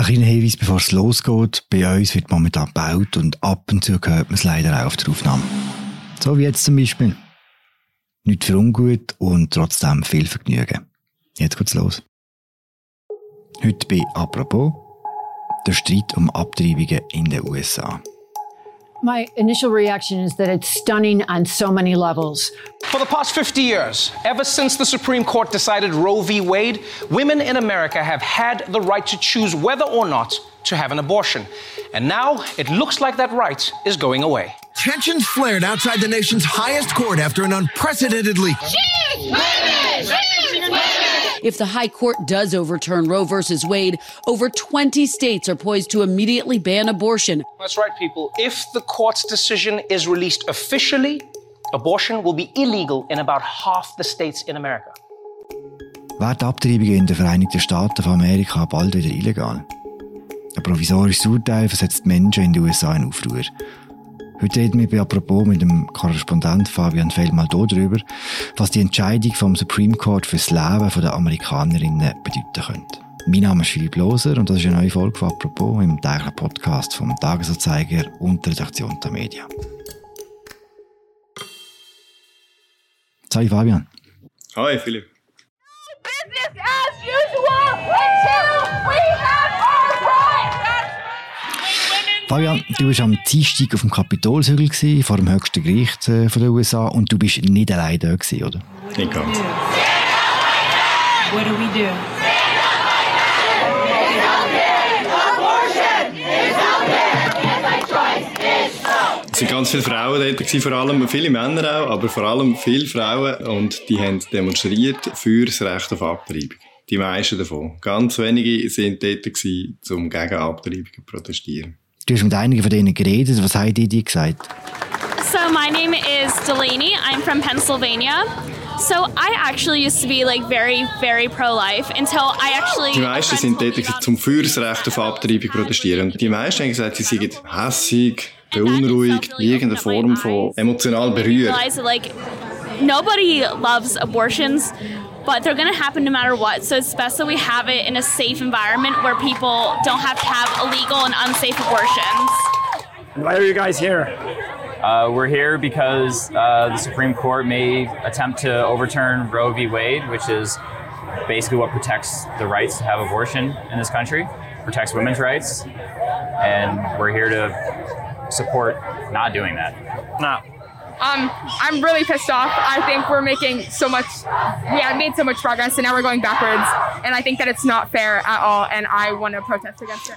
Ein kleiner Hinweis, bevor es losgeht. Bei uns wird momentan gebaut und ab und zu hört man es leider auch auf der Aufnahme. So wie jetzt zum Beispiel. Nicht für ungut und trotzdem viel Vergnügen. Jetzt geht's los. Heute bei Apropos der Streit um Abtreibungen in den USA. My initial reaction is that it's stunning on so many levels. For the past 50 years, ever since the Supreme Court decided Roe v. Wade, women in America have had the right to choose whether or not to have an abortion. And now it looks like that right is going away. Tensions flared outside the nation's highest court after an unprecedented leak. If the High Court does overturn Roe versus Wade, over 20 states are poised to immediately ban abortion. That's right, people. If the court's decision is released officially, abortion will be illegal in about half the states in America. Werden Abtreibungen in den Vereinigten Staaten von Amerika bald wieder illegal? Ein provisorisches Urteil versetzt Menschen in den USA in Aufruhr. Heute reden wir bei Apropos mit dem Korrespondent Fabian Feldmann darüber, was die Entscheidung vom Supreme Court fürs Leben der Amerikanerinnen bedeuten könnte. Mein Name ist Philipp Loser und das ist eine neue Folge von Apropos im täglichen Podcast vom Tagesanzeiger und der Redaktion der Medien. Hi Fabian. Hi Philipp. Business as usual until we have. Fabian, du warst am Dienstag auf dem Kapitolshügel gewesen, vor dem höchsten Gericht äh, von den USA und du bist nicht allein da gewesen, oder? Nicht ganz. What do we do? Es waren ganz viele Frauen dort, vor allem viele Männer auch, aber vor allem viele Frauen und die haben demonstriert für das Recht auf Abtreibung. Die meisten davon. Ganz wenige sind dort gewesen, um gegen Abtreibungen zu protestieren. Du hast mit einigen von denen geredet. Was haben die dir gesagt? So my name is Delaney. I'm from Pennsylvania. So I actually used to be like very, very pro-life until I actually. Die meisten sind dort gewesen, um für das Recht auf Abtreibung zu protestieren. Die meisten haben gesagt, sie seien hässig, beunruhigt, in irgendeiner Form von emotional berührt. nobody loves abortions, but they're gonna happen no matter what. So it's best that we have it in a safe environment where people don't have to have illegal and unsafe abortions. Why are you guys here? Uh, we're here because uh, the Supreme Court may attempt to overturn Roe v. Wade, which is basically what protects the rights to have abortion in this country, protects women's rights, and we're here to support not doing that. No. Um, I'm really pissed off. I think we're making so much, we have made so much progress and now we're going backwards. And I think that it's not fair at all and I want to protest against it.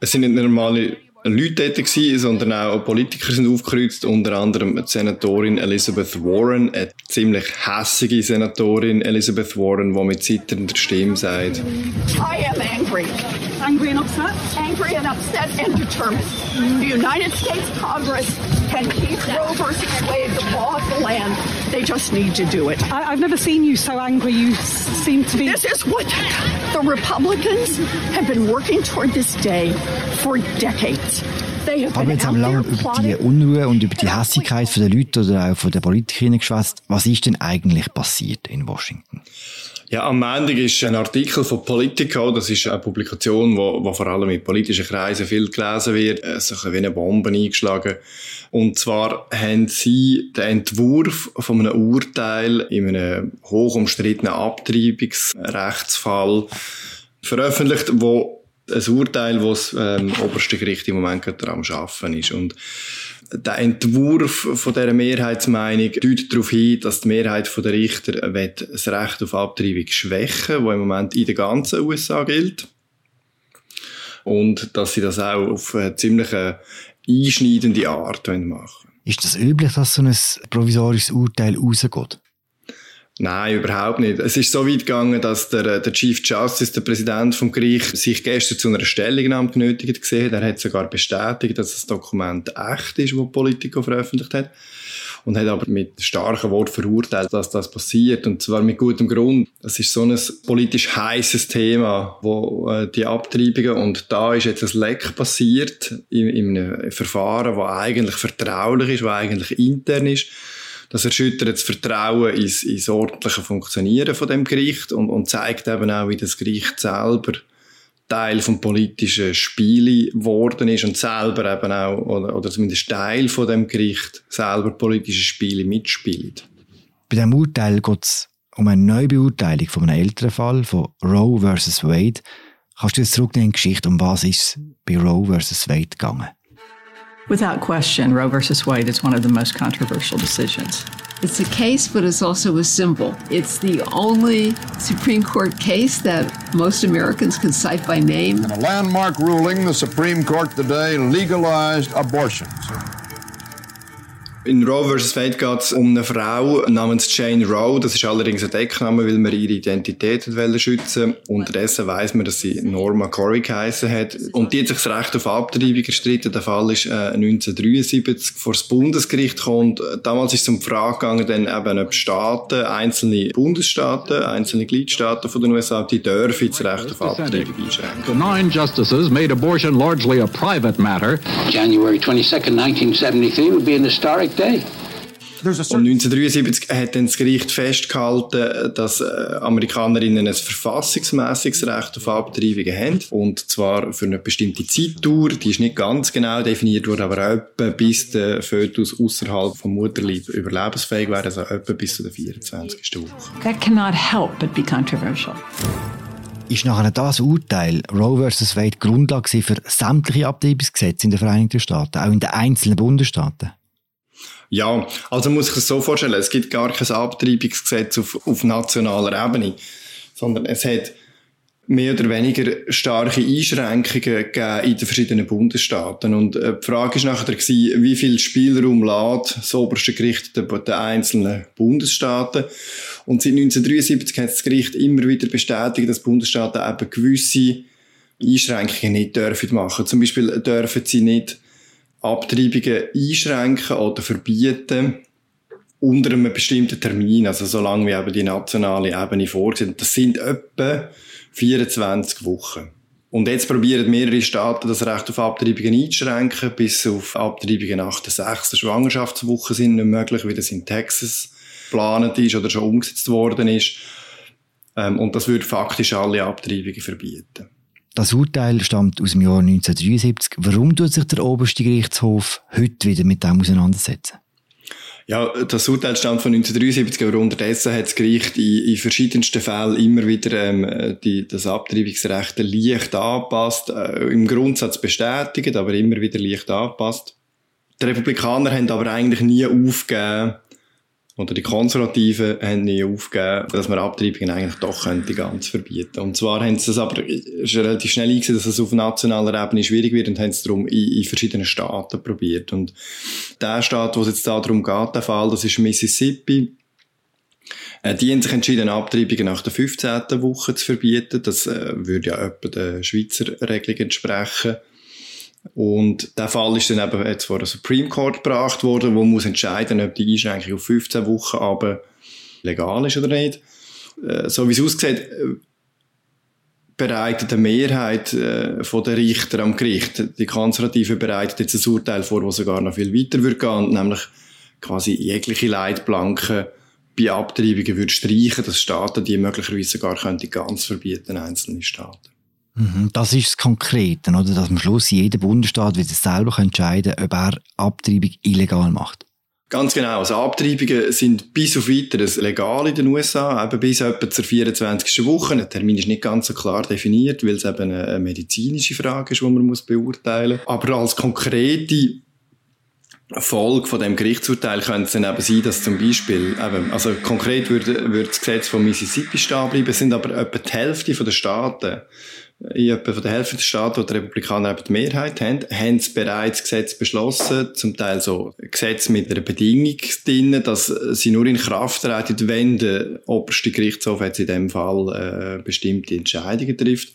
Es sind nicht normale Leute dort gewesen, sondern auch Politiker sind aufgekreuzt, unter anderem die Senatorin Elizabeth Warren, eine ziemlich hässige Senatorin Elizabeth Warren, die mit zitternder Stimme sagt, I am angry. Angry and upset? Angry and upset and determined. The United States Congress can keep Roe versus Wade the law of the land. They just need to do it. I, I've never seen you so angry. You s- seem to be. This is what the Republicans have been working toward this day for decades. They have Aber been jetzt out haben wir there lange über die. Unruhe und über die Hässigkeit der Leute oder auch von der Politikerinnen geschwätzt. Was ist denn eigentlich passiert in Washington? Ja, am Montag ist ein Artikel von Politico, das ist eine Publikation, wo, wo vor allem in politischen Kreisen viel gelesen wird, äh, so wie eine Bombe eingeschlagen. Und zwar haben sie den Entwurf von einem Urteil in einem hoch umstrittenen Abtreibungsrechtsfall veröffentlicht, wo ein Urteil, das das ähm, oberste Gericht im Moment gerade am Arbeiten ist. Und der Entwurf von dieser Mehrheitsmeinung deutet darauf hin, dass die Mehrheit der Richter will das Recht auf Abtreibung schwächen, das im Moment in der ganzen USA gilt. Und dass sie das auch auf eine ziemlich einschneidende Art machen wollen. Ist das üblich, dass so ein provisorisches Urteil rausgeht? Nein, überhaupt nicht. Es ist so weit gegangen, dass der, der Chief Justice, der Präsident vom Gericht, sich gestern zu einer Stellungnahme genötigt gesehen hat. Er hat sogar bestätigt, dass das Dokument echt ist, das Politico veröffentlicht hat. Und hat aber mit starken Worten verurteilt, dass das passiert. Und zwar mit gutem Grund. Es ist so ein politisch heißes Thema, wo äh, die Abtreibungen, und da ist jetzt ein Leck passiert in, in einem Verfahren, das eigentlich vertraulich ist, das eigentlich intern ist. Das erschüttert das Vertrauen ins, ins ordentliche Funktionieren von dem Gericht und, und zeigt eben auch, wie das Gericht selber Teil vom politischen Spiel geworden ist und selber eben auch, oder, oder zumindest Teil von dem Gericht selber politische Spiele mitspielt. Bei diesem Urteil geht es um eine Neubeurteilung von einem älteren Fall, von Roe vs. Wade. Kannst du jetzt zurücknehmen in die Geschichte, um was ist bei Roe vs. Wade gegangen? Without question, Roe versus Wade is one of the most controversial decisions. It's a case, but it's also a symbol. It's the only Supreme Court case that most Americans can cite by name. In a landmark ruling, the Supreme Court today legalized abortions. In Roe vs. Wade geht es um eine Frau namens Jane Roe. Das ist allerdings ein Deckname, weil man ihre Identität wollte schützen Unterdessen weiss man, dass sie Norma Corey geheissen hat. Und die hat sich das Recht auf Abtreibung erstritten. Der Fall ist äh, 1973 vor das Bundesgericht gekommen. Damals ist es um die Frage gegangen, dann eben, ob Staaten, einzelne Bundesstaaten, einzelne Gliedstaaten von den USA, die dürfen das Recht auf Abtreibung einschränken. The nine justices made abortion largely a private matter. January 22, 1973 would be an historic day. Und 1973 hat dann das Gericht festgehalten, dass äh, Amerikanerinnen ein verfassungsmäßiges Recht auf Abtreibungen haben. Und zwar für eine bestimmte Zeitdauer. Die ist nicht ganz genau definiert worden, aber etwa bis der Fötus außerhalb vom Mutterleib überlebensfähig wäre, also etwa bis zu der 24. Woche. That cannot help but be controversial. Ist nachher das Urteil Roe vs. Wade Grundlage für sämtliche Abtreibungsgesetze in den Vereinigten Staaten, auch in den einzelnen Bundesstaaten? Ja, also muss ich es so vorstellen, es gibt gar kein Abtreibungsgesetz auf, auf nationaler Ebene, sondern es hat mehr oder weniger starke Einschränkungen gegeben in den verschiedenen Bundesstaaten. Und äh, die Frage ist nachher wie viel Spielraum lässt das oberste Gericht der einzelnen Bundesstaaten. Und seit 1973 hat das Gericht immer wieder bestätigt, dass Bundesstaaten eben gewisse Einschränkungen nicht dürfen machen. Zum Beispiel dürfen sie nicht Abtreibungen einschränken oder verbieten unter einem bestimmten Termin, also solange wie eben die nationale Ebene vorsehen. Das sind etwa 24 Wochen. Und jetzt probieren mehrere Staaten das Recht auf Abtreibungen einzuschränken, bis auf Abtreibungen nach der sechsten Schwangerschaftswoche sind nicht möglich, wie das in Texas geplant ist oder schon umgesetzt worden ist. Ähm, und das würde faktisch alle Abtreibungen verbieten. Das Urteil stammt aus dem Jahr 1973. Warum tut sich der oberste Gerichtshof heute wieder mit dem auseinandersetzen? Ja, das Urteil stammt von 1973, aber unterdessen hat das Gericht in, in verschiedensten Fällen immer wieder ähm, die, das Abtreibungsrecht leicht angepasst, äh, im Grundsatz bestätigt, aber immer wieder leicht angepasst. Die Republikaner haben aber eigentlich nie aufgegeben, oder die Konservativen haben nie aufgegeben, dass man Abtreibungen eigentlich doch könnte ganz verbieten. Und zwar haben sie das aber relativ schnell eingesehen, dass es auf nationaler Ebene schwierig wird und haben es darum in, in verschiedenen Staaten probiert. Und der Staat, wo es jetzt darum geht, der Fall, das ist Mississippi. Äh, die haben sich entschieden, Abtreibungen nach der 15. Woche zu verbieten. Das äh, würde ja etwa der Schweizer Regelung entsprechen. Und der Fall ist dann eben jetzt vor der Supreme Court gebracht worden, wo muss entscheiden, ob die Einschränkung auf 15 Wochen aber legal ist oder nicht. Äh, so wie es aussieht, äh, bereitet eine Mehrheit äh, von der Richter am Gericht, die Konservativen bereitet jetzt ein Urteil vor, das sogar noch viel weiter würde gehen, nämlich quasi jegliche Leitplanken bei Abtreibungen würde streichen, dass Staaten die möglicherweise sogar könnte ganz verbieten, einzelne Staaten. Mhm, das ist das Konkrete, oder? dass am Schluss jeder Bundesstaat wieder selber entscheiden kann, ob er Abtreibung illegal macht. Ganz genau. Also Abtreibungen sind bis auf weiteres legal in den USA, eben bis etwa zur 24. Woche. Der Termin ist nicht ganz so klar definiert, weil es eben eine medizinische Frage ist, die man muss beurteilen muss. Aber als konkrete Folge von dem Gerichtsurteil könnte es dann eben sein, dass zum Beispiel, eben, also konkret würde, würde das Gesetz von Mississippi stehen bleiben, es sind aber etwa die Hälfte der Staaten, in etwa von der Hälfte der Staaten, wo die Republikaner eben die Mehrheit haben, haben sie bereits Gesetze beschlossen, zum Teil so Gesetze mit einer Bedingung drin, dass sie nur in Kraft treten, wenn der oberste Gerichtshof jetzt in dem Fall äh, bestimmte Entscheidungen trifft.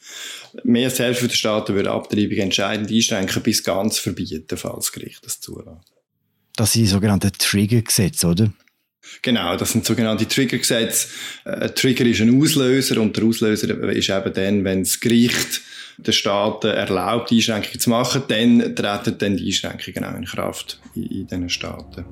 Mehr als die Hälfte der Staaten würde Abtreibung entscheidend einschränken, bis ganz verbieten, falls das Gericht das zulässt. Das sind die sogenannten Trigger-Gesetze, oder? Genau, das sind sogenannte Triggergesetze. Ein Trigger ist ein Auslöser und der Auslöser ist eben dann, wenn das Gericht den Staaten erlaubt, Einschränkungen zu machen, dann treten dann die Einschränkungen auch in Kraft in, in diesen Staaten.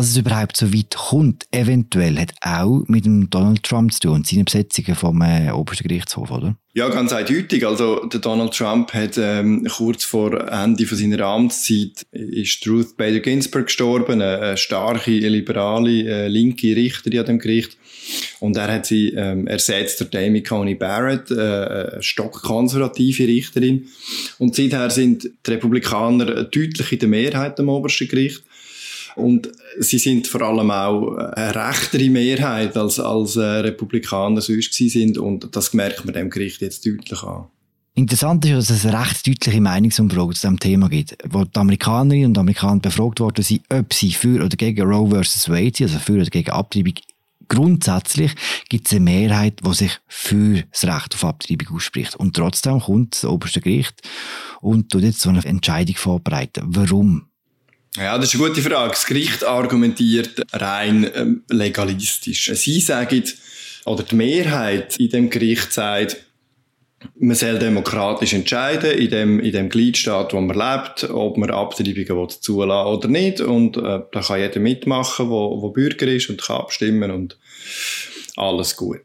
Dass es überhaupt so weit kommt, eventuell, hat auch mit dem Donald Trump zu tun und seinen Besetzungen vom äh, obersten Gerichtshof, oder? Ja, ganz eindeutig. Also der Donald Trump hat ähm, kurz vor Ende von seiner Amtszeit ist Ruth Bader Ginsburg gestorben, eine, eine starke liberale äh, linke Richterin an dem Gericht. Und er hat sie ähm, ersetzt durch Amy Coney Barrett, äh, eine stockkonservative Richterin. Und seither sind die Republikaner deutlich in der Mehrheit am obersten Gericht. Und sie sind vor allem auch eine rechtere Mehrheit als, als äh, Republikaner sonst sind. Und das merkt man dem Gericht jetzt deutlich an. Interessant ist, dass es eine recht deutliche Meinungsumfrage zu diesem Thema gibt, wo die Amerikanerinnen und Amerikaner befragt worden sind, ob sie für oder gegen Roe vs. Wade sind, also für oder gegen Abtreibung. Grundsätzlich gibt es eine Mehrheit, die sich für das Recht auf Abtreibung ausspricht. Und trotzdem kommt das oberste Gericht und tut jetzt so eine Entscheidung vorbereiten. Warum? Ja, das ist eine gute Frage. Das Gericht argumentiert rein ähm, legalistisch. Sie sagen, oder die Mehrheit in dem Gericht sagt, man soll demokratisch entscheiden in dem, in dem Gliedstaat, wo man lebt, ob man Abtreibungen zulassen oder nicht. Und äh, da kann jeder mitmachen, wo, wo Bürger ist und kann abstimmen und alles gut.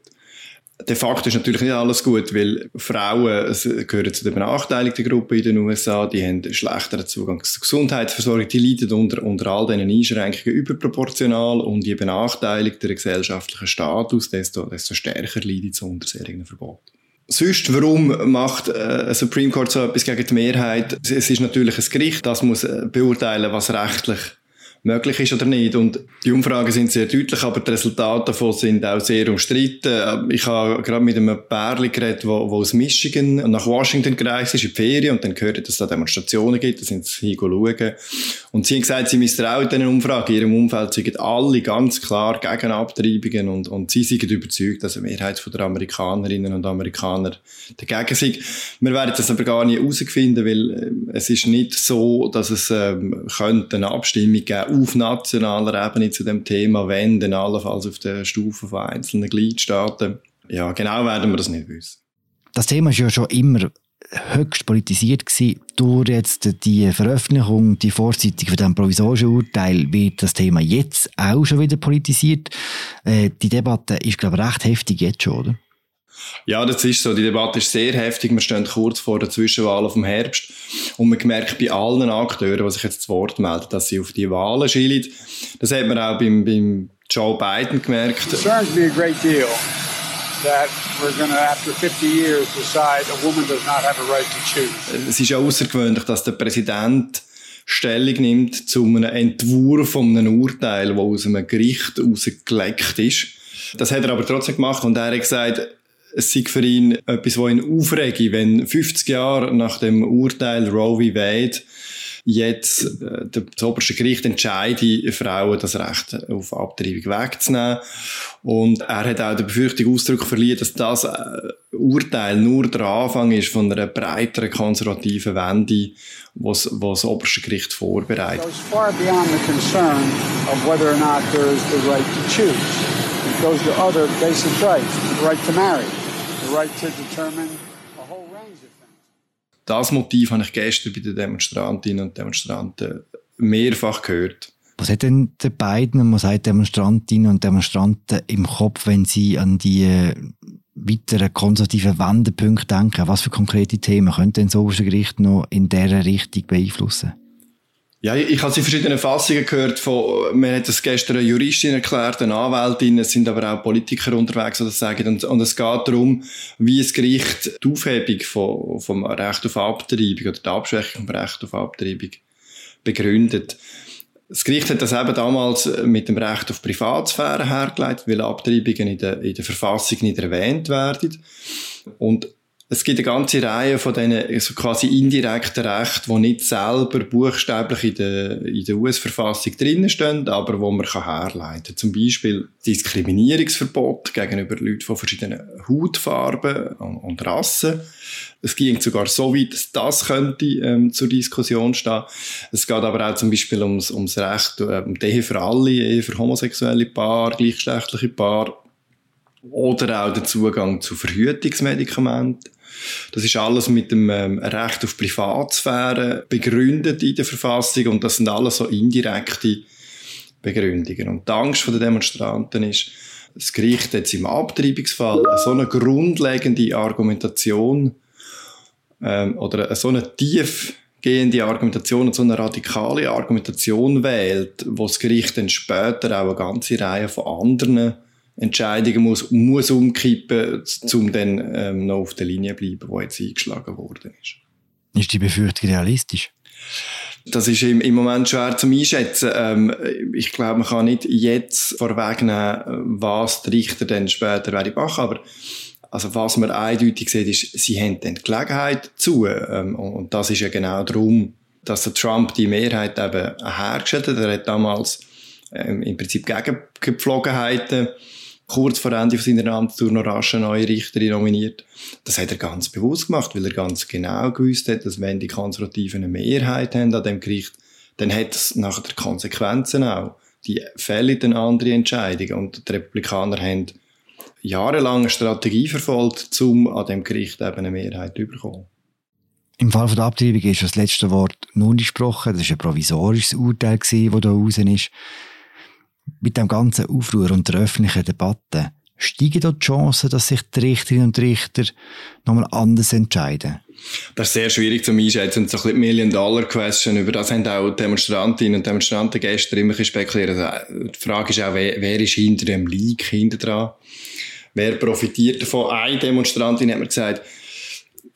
De facto ist natürlich nicht alles gut, weil Frauen gehören zu der benachteiligten Gruppe in den USA, die haben schlechteren Zugang zur Gesundheitsversorgung, die leiden unter, unter all diesen Einschränkungen überproportional und je benachteiligter der gesellschaftliche Status, desto, desto stärker leidet es unter solchen Verboten. Sonst, warum macht äh, Supreme Court so etwas gegen die Mehrheit? Es ist natürlich ein Gericht, das muss äh, beurteilen, was rechtlich möglich ist oder nicht. Und die Umfragen sind sehr deutlich, aber die Resultate davon sind auch sehr umstritten. Ich habe gerade mit einem Pärchen geredet, wo, wo aus Michigan nach Washington gereist ist in die Ferien und dann gehört, dass es da Demonstrationen gibt, da sind sie hinschauen. Und sie haben gesagt, sie misstrauen diesen Umfragen. In ihrem Umfeld sind alle ganz klar gegen Abtreibungen und, und sie sind überzeugt, dass eine Mehrheit der Amerikanerinnen und Amerikaner dagegen sind. Wir werden das aber gar nicht herausfinden, weil äh, es ist nicht so, dass es ähm, könnte eine Abstimmung geben auf nationaler Ebene zu dem Thema, wenn, dann allenfalls auf der Stufe von einzelnen Gliedstaaten. Ja, genau werden wir das nicht wissen. Das Thema ist ja schon immer höchst politisiert gewesen. Durch jetzt die Veröffentlichung, die Vorzeitung von diesem provisorischen Urteil wird das Thema jetzt auch schon wieder politisiert. Äh, die Debatte ist, glaube ich, recht heftig jetzt schon, oder? Ja, das ist so. Die Debatte ist sehr heftig. Wir stehen kurz vor der Zwischenwahl auf dem Herbst. Und man merkt bei allen Akteuren, die sich jetzt zu Wort melden, dass sie auf die Wahlen schielen. Das hat man auch beim, beim Joe Biden gemerkt. It concerns me a great deal that we're going to, after 50 years, decide a woman does not have a right to choose. Es ist ja außergewöhnlich, dass der Präsident Stellung nimmt zu einem Entwurf von einem Urteil, das aus einem Gericht rausgeleckt ist. Das hat er aber trotzdem gemacht und er hat gesagt, es sei für ihn etwas, was ihn aufregt, wenn 50 Jahre nach dem Urteil Roe v. Wade jetzt äh, das oberste Gericht entscheide, Frauen das Recht auf Abtreibung wegzunehmen. Und er hat auch die Befürchtung Ausdruck verliehen, dass das äh, Urteil nur der Anfang ist von einer breiteren konservativen Wende, was, das oberste Gericht vorbereitet. It goes far beyond the concern of whether or not there is the right to choose. It goes to other basic rights, the right to marry, Das Motiv habe ich gestern bei den Demonstrantinnen und Demonstranten mehrfach gehört. Was hat denn der beiden, was sagt Demonstrantinnen und Demonstranten im Kopf, wenn sie an die weiteren konservativen Wendepunkte denken? Was für konkrete Themen könnte denn das oberste Gericht noch in dieser Richtung beeinflussen? Ja, ich, habe sie verschiedene Fassungen gehört von, mir hat das gestern eine Juristin erklärt, eine Anwältin, es sind aber auch Politiker unterwegs, die sagen. Und, und es geht darum, wie das Gericht die Aufhebung von, vom Recht auf Abtreibung oder die Abschwächung vom Recht auf Abtreibung begründet. Das Gericht hat das eben damals mit dem Recht auf Privatsphäre hergeleitet, weil Abtreibungen in der, in der Verfassung nicht erwähnt werden. Und es gibt eine ganze Reihe von diesen so quasi indirekten Rechten, die nicht selber buchstäblich in der, in der US-Verfassung drinnen stehen, aber wo man herleiten kann. Zum Beispiel Diskriminierungsverbot gegenüber Leuten von verschiedenen Hautfarben und, und Rassen. Es ging sogar so weit, dass das könnte ähm, zur Diskussion stehen. Es geht aber auch zum Beispiel ums, ums Recht, um die Ehe für alle, Ehe für homosexuelle Paar, gleichgeschlechtliche Paar oder auch der Zugang zu Verhütungsmedikamenten. Das ist alles mit dem ähm, Recht auf Privatsphäre begründet in der Verfassung und das sind alles so indirekte Begründungen. Und die Angst der Demonstranten ist, das Gericht jetzt im Abtreibungsfall so eine grundlegende Argumentation ähm, oder so eine tiefgehende Argumentation und so eine radikale Argumentation wählt, wo das Gericht dann später auch eine ganze Reihe von anderen Entscheidungen muss, muss umkippen, um dann ähm, noch auf der Linie zu bleiben, die jetzt eingeschlagen worden ist. Ist die Befürchtung realistisch? Das ist im, im Moment schwer zu einschätzen. Ähm, ich glaube, man kann nicht jetzt vorwegnehmen, was die Richter dann später werden machen, aber also was man eindeutig sieht, ist, sie haben dann die Gelegenheit zu. Ähm, und das ist ja genau darum, dass der Trump die Mehrheit eben hergestellt hat. Er hat damals ähm, im Prinzip gegen Gepflogenheiten kurz vor Ende seiner Amtstour noch rasch eine neue Richterin nominiert. Das hat er ganz bewusst gemacht, weil er ganz genau gewusst hat, dass wenn die Konservativen eine Mehrheit haben an dem Gericht, dann hat es nachher Konsequenzen auch. Die fällen dann andere Entscheidungen und die Republikaner haben jahrelang eine Strategie verfolgt, um an dem Gericht eben eine Mehrheit zu bekommen. Im Fall der Abtreibung ist das letzte Wort nur gesprochen. Das war ein provisorisches Urteil, das hier raus ist mit dem ganzen Aufruhr und der öffentlichen Debatte, steigen dort die Chancen, dass sich die Richterinnen und Richter nochmal anders entscheiden? Das ist sehr schwierig zu einschätzen. Und so ein bisschen Million-Dollar-Question, über das haben auch Demonstrantinnen und Demonstranten gestern immer spekuliert. Also, die Frage ist auch, wer, wer ist hinter dem Leak hinter dran? Wer profitiert davon? Eine Demonstrantin hat mir gesagt,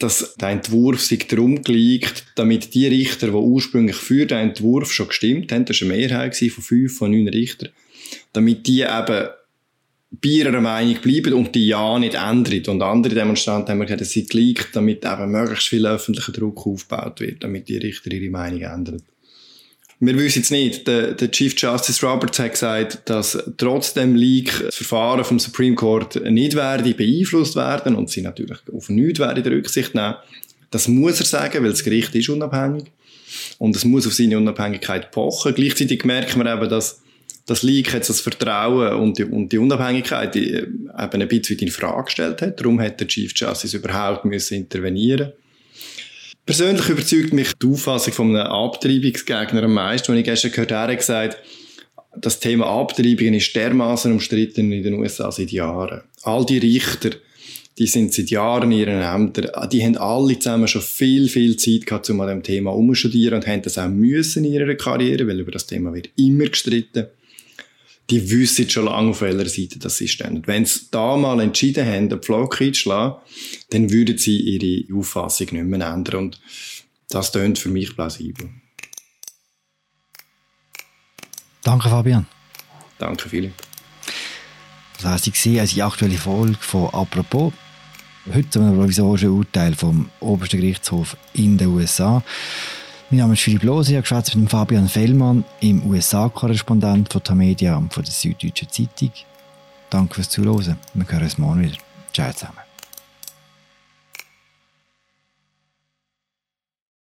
dass der Entwurf sich darum geleakt, damit die Richter, die ursprünglich für den Entwurf schon gestimmt haben, das war eine Mehrheit von fünf von neun Richtern, damit die eben bei ihrer Meinung bleiben und die ja nicht ändern. Und andere Demonstranten haben gesagt, es sei geleakt, damit eben möglichst viel öffentlicher Druck aufgebaut wird, damit die Richter ihre Meinung ändern. Wir wissen es nicht. Der, der, Chief Justice Roberts hat gesagt, dass trotz dem Leak das Verfahren vom Supreme Court nicht werde beeinflusst werden und sie natürlich auf nichts werde Rücksicht nehmen. Das muss er sagen, weil das Gericht ist unabhängig und es muss auf seine Unabhängigkeit pochen. Gleichzeitig merken wir eben, dass das Leak jetzt das Vertrauen und die, und die Unabhängigkeit die, äh, eben ein bisschen in Frage gestellt hat. Darum hat der Chief Justice überhaupt müssen intervenieren Persönlich überzeugt mich die Auffassung von einem Abtreibungsgegner am meisten, als ich gestern gehört habe, gesagt, das Thema Abtreibungen ist dermaßen umstritten in den USA seit Jahren. All die Richter, die sind seit Jahren in ihren Ämtern, die haben alle zusammen schon viel, viel Zeit gehabt, um an dem Thema umzustudieren und haben das auch müssen in ihrer Karriere, weil über das Thema wird immer gestritten die wissen schon lange, auf welcher Seite das sie stehen. Wenn sie da mal entschieden haben, den Pflock einzuschlagen, dann würden sie ihre Auffassung nicht mehr ändern. Und das tönt für mich plausibel. Danke, Fabian. Danke, Philipp. Das ich sehe also die aktuelle Folge von «Apropos». Heute zu einem provisorischen Urteil vom obersten Gerichtshof in den USA. Mein Name ist Philipp Lose, ich habe mit Fabian Fellmann, im USA-Korrespondent von Tamedia und von der Süddeutschen Zeitung. Danke fürs Zuhören. Wir hören uns morgen wieder. Ciao zusammen.